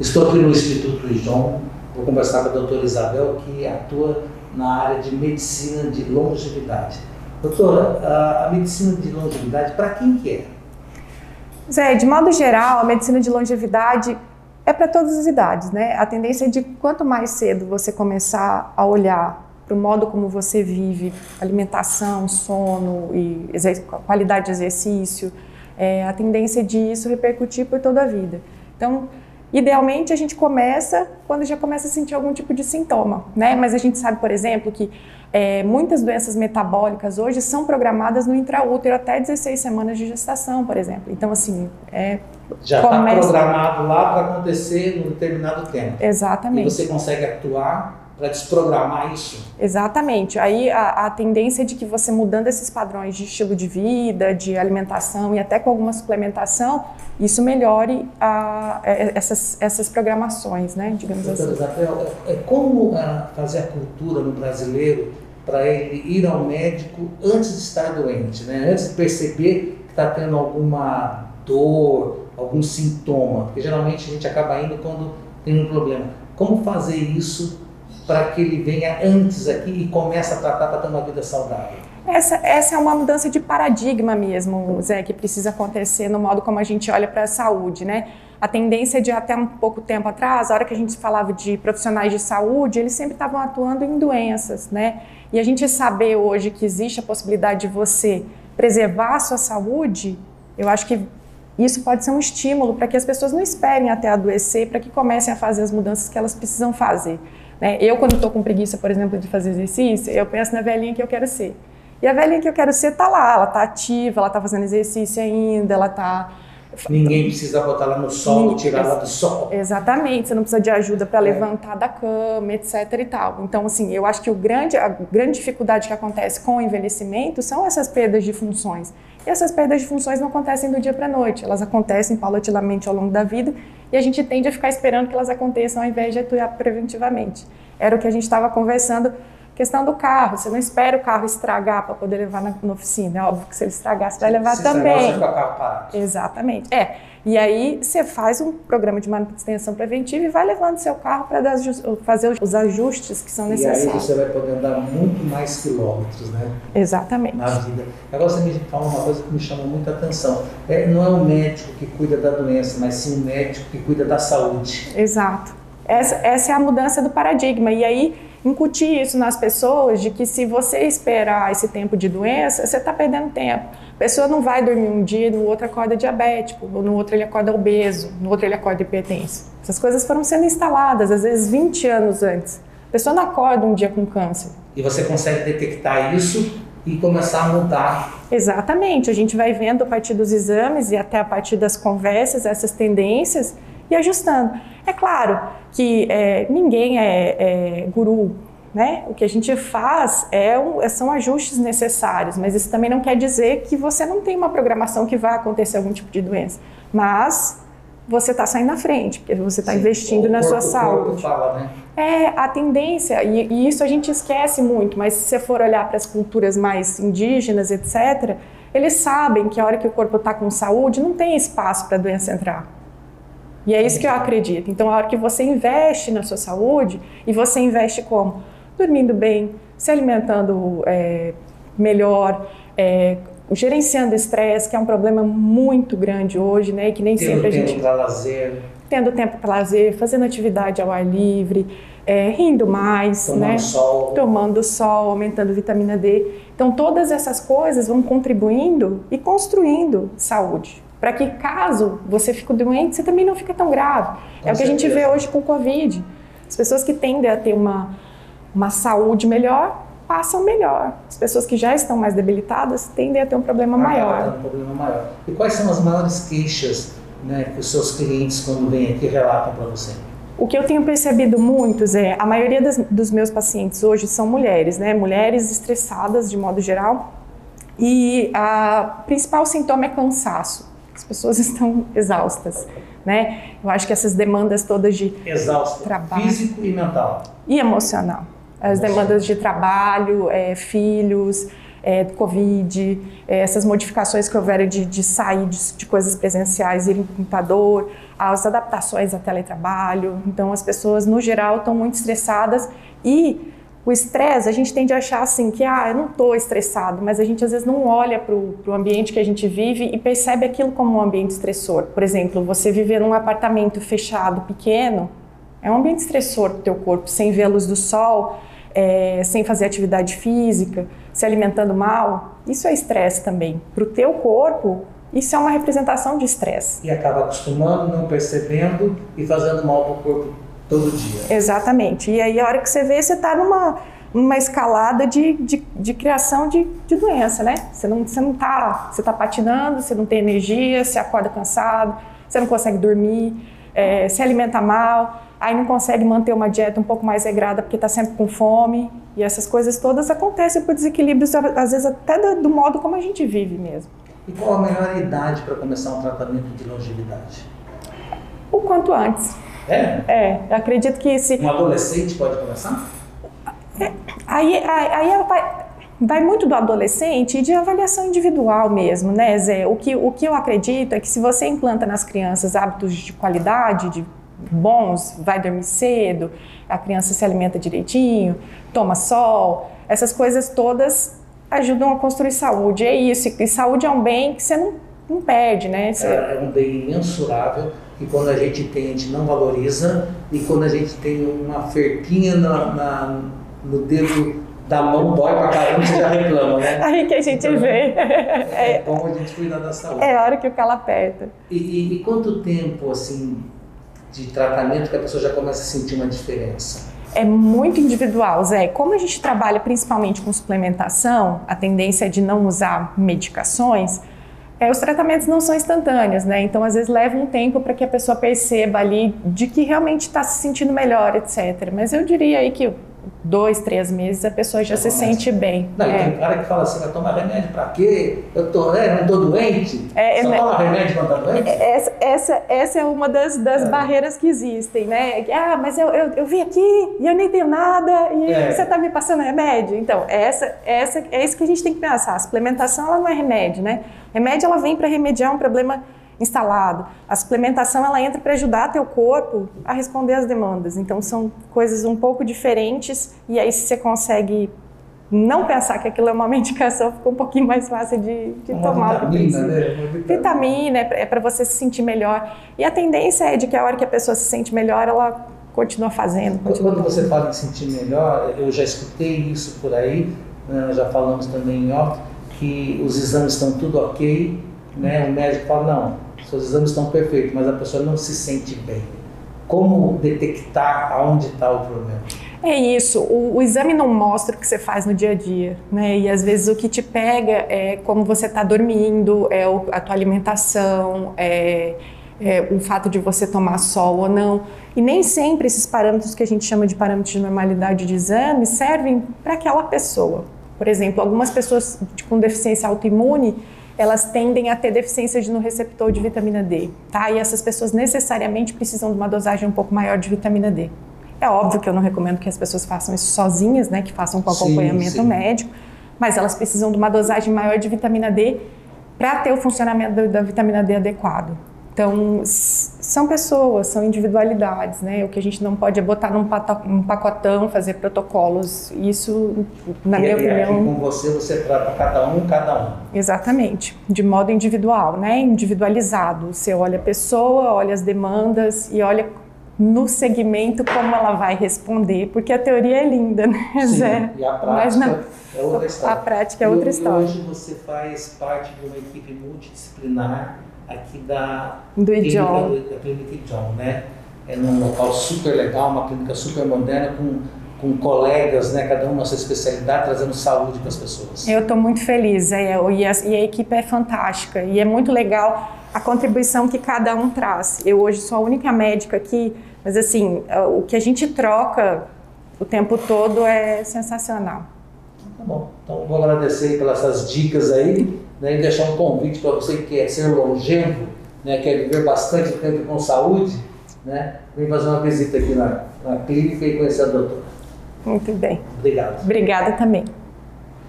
Estou aqui no Instituto João, vou conversar com a doutora Isabel, que atua na área de medicina de longevidade. Doutora, a, medicina de longevidade, para quem que é? Zé, de modo geral, a medicina de longevidade é para todas as idades, né? A tendência é de quanto mais cedo você começar a olhar para o modo como você vive, alimentação, sono e qualidade de exercício, é, a tendência de isso repercutir por toda a vida. Então, Idealmente, a gente começa quando já começa a sentir algum tipo de sintoma, né? Mas a gente sabe, por exemplo, que é, muitas doenças metabólicas hoje são programadas no intraútero até 16 semanas de gestação, por exemplo. Então, assim, é, já está começa... programado lá para acontecer num determinado tempo. Exatamente. E você consegue atuar para desprogramar isso. Exatamente. Aí a, a, tendência é de que você mudando esses padrões de estilo de vida, de alimentação e até com alguma suplementação, isso melhore a, é, essas, essas programações, né? Digamos Doutora assim. Isabel, é, é como fazer a cultura no brasileiro para ele ir ao médico antes de estar doente, né? Antes de perceber que está tendo alguma dor, algum sintoma, porque geralmente a gente acaba indo quando tem um problema. Como fazer isso para que ele venha antes aqui e comece a tratar para ter uma vida saudável? Essa, essa é uma mudança de paradigma mesmo, Zé, que precisa acontecer no modo como a gente olha para a saúde, né? A tendência de até um pouco tempo atrás, a hora que a gente falava de profissionais de saúde, eles sempre estavam atuando em doenças, né? E a gente saber hoje que existe a possibilidade de você preservar a sua saúde, eu acho que isso pode ser um estímulo para que as pessoas não esperem até adoecer, para que comecem a fazer as mudanças que elas precisam fazer. Né? Eu, quando estou com preguiça, por exemplo, de fazer exercício, eu penso na velhinha que eu quero ser. E a velhinha que eu quero ser está lá, ela está ativa, ela está fazendo exercício ainda, ela está Ninguém precisa botar ela no sol, tirar ela do sol. Exatamente, você não precisa de ajuda para é. levantar da cama, etc e tal. Então, assim, eu acho que o grande, a grande dificuldade que acontece com o envelhecimento são essas perdas de funções. E essas perdas de funções não acontecem do dia para a noite, elas acontecem paulatinamente ao longo da vida e a gente tende a ficar esperando que elas aconteçam ao invés de atuar preventivamente. Era o que a gente estava conversando questão do carro, você não espera o carro estragar para poder levar na, na, oficina. É óbvio que se ele estragar, você vai levar se também. Estragar, você o carro parado. Exatamente. É. E aí você faz um programa de manutenção preventiva e vai levando seu carro para fazer os ajustes que são necessários. E aí você vai poder andar muito mais quilômetros, né? Exatamente. Na vida. Agora você me fala uma coisa que me chamou muita atenção. É, não é o médico que cuida da doença, mas sim o médico que cuida da saúde. Exato. Essa, essa é a mudança do paradigma. E aí incutir isso nas pessoas de que se você esperar esse tempo de doença, você está perdendo tempo. A pessoa não vai dormir um dia, no outro acorda diabético, no outro ele acorda obeso, no outro ele acorda hipertenso. Essas coisas foram sendo instaladas, às vezes 20 anos antes. A pessoa não acorda um dia com câncer. E você consegue detectar isso e começar a mudar. Exatamente, a gente vai vendo a partir dos exames e até a partir das conversas essas tendências e ajustando. É claro que é, ninguém é, é, guru, né? O que a gente faz é um, são ajustes necessários, mas isso também não quer dizer que você não tem uma programação que vai acontecer algum tipo de doença. Mas você está saindo na frente, porque você está investindo na sua saúde. Fala, né? É, a tendência, e, e, isso a gente esquece muito, mas se você for olhar para as culturas mais indígenas, etc., eles sabem que a hora que o corpo está com saúde, não tem espaço para a doença entrar. E é isso que eu acredito. Então, a hora que você investe na sua saúde, e você investe como? Dormindo bem, se alimentando é, melhor, é, gerenciando estresse, que é um problema muito grande hoje, né? E que nem tendo sempre a gente. Tendo tempo para lazer. Tendo tempo para lazer, fazendo atividade ao ar livre, é, rindo mais, Tomando né? sol. Tomando sol, aumentando vitamina D. Então, todas essas coisas vão contribuindo e construindo saúde para que caso você fique doente, você também não fica tão grave. Com é o que a gente vê hoje com o Covid. As pessoas que tendem a ter uma, uma saúde melhor passam melhor. As pessoas que já estão mais debilitadas tendem a ter um problema ah, maior. Um problema maior. E quais são as maiores queixas né, que os seus clientes, quando vêm aqui, relatam para você? O que eu tenho percebido muito é a maioria das, dos meus pacientes hoje são mulheres, né? Mulheres estressadas de modo geral. E o principal sintoma é cansaço as pessoas estão exaustas, né? Eu acho que essas demandas todas de Exausto, trabalho físico e mental e emocional, as emocional. demandas de trabalho, é, filhos, é, Covid, é, essas modificações que houveram de, de sair de, de, coisas presenciais, ir em computador, as adaptações ao teletrabalho. Então, as pessoas, no geral, estão muito estressadas e o estresse, a gente tende a achar assim que, ah, eu não estou estressado, mas a gente às vezes não olha para o ambiente que a gente vive e percebe aquilo como um ambiente estressor. Por exemplo, você viver num apartamento fechado, pequeno, é um ambiente estressor para o teu corpo, sem ver a luz do sol, é, sem fazer atividade física, se alimentando mal. Isso é estresse também. Para o teu corpo, isso é uma representação de estresse. E acaba acostumando, não percebendo e fazendo mal para o corpo todo dia. Exatamente. E aí, a hora que você vê, você está numa, numa escalada de, de, de criação de, de, doença, né? Você não, você não tá, você está patinando, você não tem energia, você acorda cansado, você não consegue dormir, é, se alimenta mal, aí não consegue manter uma dieta um pouco mais regrada porque está sempre com fome. E essas coisas todas acontecem por desequilíbrios, às vezes até do, do modo como a gente vive mesmo. E qual a melhor idade para começar um tratamento de longevidade? O quanto antes. É? É, eu acredito que se... Um adolescente pode começar? É, aí, aí, aí vai, vai, muito do adolescente e de avaliação individual mesmo, né, Zé? O que, o que eu acredito é que se você implanta nas crianças hábitos de qualidade, de bons, vai dormir cedo, a criança se alimenta direitinho, toma sol, essas coisas todas ajudam a construir saúde. É isso, e saúde é um bem que você não, não perde, né? Você... É, é um bem imensurável e quando a gente tem, a gente não valoriza, e quando a gente tem uma ferquinha na, na no dedo da mão, dói pra caramba, você já reclama, né? Aí que a gente então, vê. É, é como a gente cuida da saúde. É a hora que o calo aperta. E, e, e quanto tempo, assim, de tratamento que a pessoa já começa a sentir uma diferença? É muito individual, Zé. Como a gente trabalha principalmente com suplementação, a tendência é de não usar medicações, é, os tratamentos não são instantâneos, né? Então, às vezes, leva um tempo para que a pessoa perceba ali de que realmente está se sentindo melhor, etc. Mas eu diria aí que dois, três meses a pessoa já se sente bem. Não, é. tem cara que fala assim, vai tomar remédio para quê? Eu tô, né, não estou doente? É, Só né? toma remédio quando está doente? É, essa, essa, essa é uma das, das é. barreiras que existem, né? Ah, mas eu, eu, eu vim aqui e eu nem tenho nada e é. você está me passando remédio? Então, essa, essa, é isso que a gente tem que pensar. A suplementação ela não é remédio, né? Remédio ela vem para remediar um problema instalado. A suplementação ela entra para ajudar teu corpo a responder às demandas. Então são coisas um pouco diferentes e aí se você consegue não pensar que aquilo é uma medicação, fica um pouquinho mais fácil de, de uma tomar. Vitamina, né? Vitamina, é para você se sentir melhor. E a tendência é de que a hora que a pessoa se sente melhor, ela continua fazendo. Continua Quando você fala em sentir melhor, eu já escutei isso por aí, né? já falamos também em off, que os exames estão tudo ok, né? o médico fala, não, seus exames estão perfeitos, mas a pessoa não se sente bem. Como detectar aonde está o problema? É isso, o, o, exame não mostra o que você faz no dia a dia, né? E às vezes o que te pega é como você está dormindo, é a tua alimentação, é, é, o fato de você tomar sol ou não. E nem sempre esses parâmetros que a gente chama de parâmetros de normalidade de exame servem para aquela pessoa. Por exemplo, algumas pessoas com deficiência autoimune elas tendem a ter deficiência de, no receptor de vitamina D, tá? E essas pessoas necessariamente precisam de uma dosagem um pouco maior de vitamina D. É óbvio que eu não recomendo que as pessoas façam isso sozinhas, né? Que façam com acompanhamento sim, sim. médico, mas elas precisam de uma dosagem maior de vitamina D para ter o funcionamento da vitamina D adequado. Então, são pessoas, são individualidades, né? O que a gente não pode é botar num pacotão, fazer protocolos. Isso, na e minha opinião. com você, você trata cada um, cada um. Exatamente, de modo individual, né? Individualizado. Você olha a pessoa, olha as demandas e olha no segmento como ela vai responder, porque a teoria é linda, né, Sim, Zé? E a prática na... é outra história. A prática é outra e, história. hoje você faz parte de uma equipe multidisciplinar aqui da do clínica, da clínica John, né? É num local super legal, uma clínica super moderna com com colegas, né, cada um na sua especialidade, trazendo saúde para as pessoas. Eu estou muito feliz é, e, a, e a equipe é fantástica e é muito legal a contribuição que cada um traz. Eu hoje sou a única médica aqui, mas assim, o que a gente troca o tempo todo é sensacional. Tá bom, então vou agradecer pelas dicas aí né, e deixar um convite para você que quer ser longevo, né, quer viver bastante tempo com saúde, né, vem fazer uma visita aqui na, na clínica e conhecer a doutora. Muito bem. Obrigado. Obrigada também.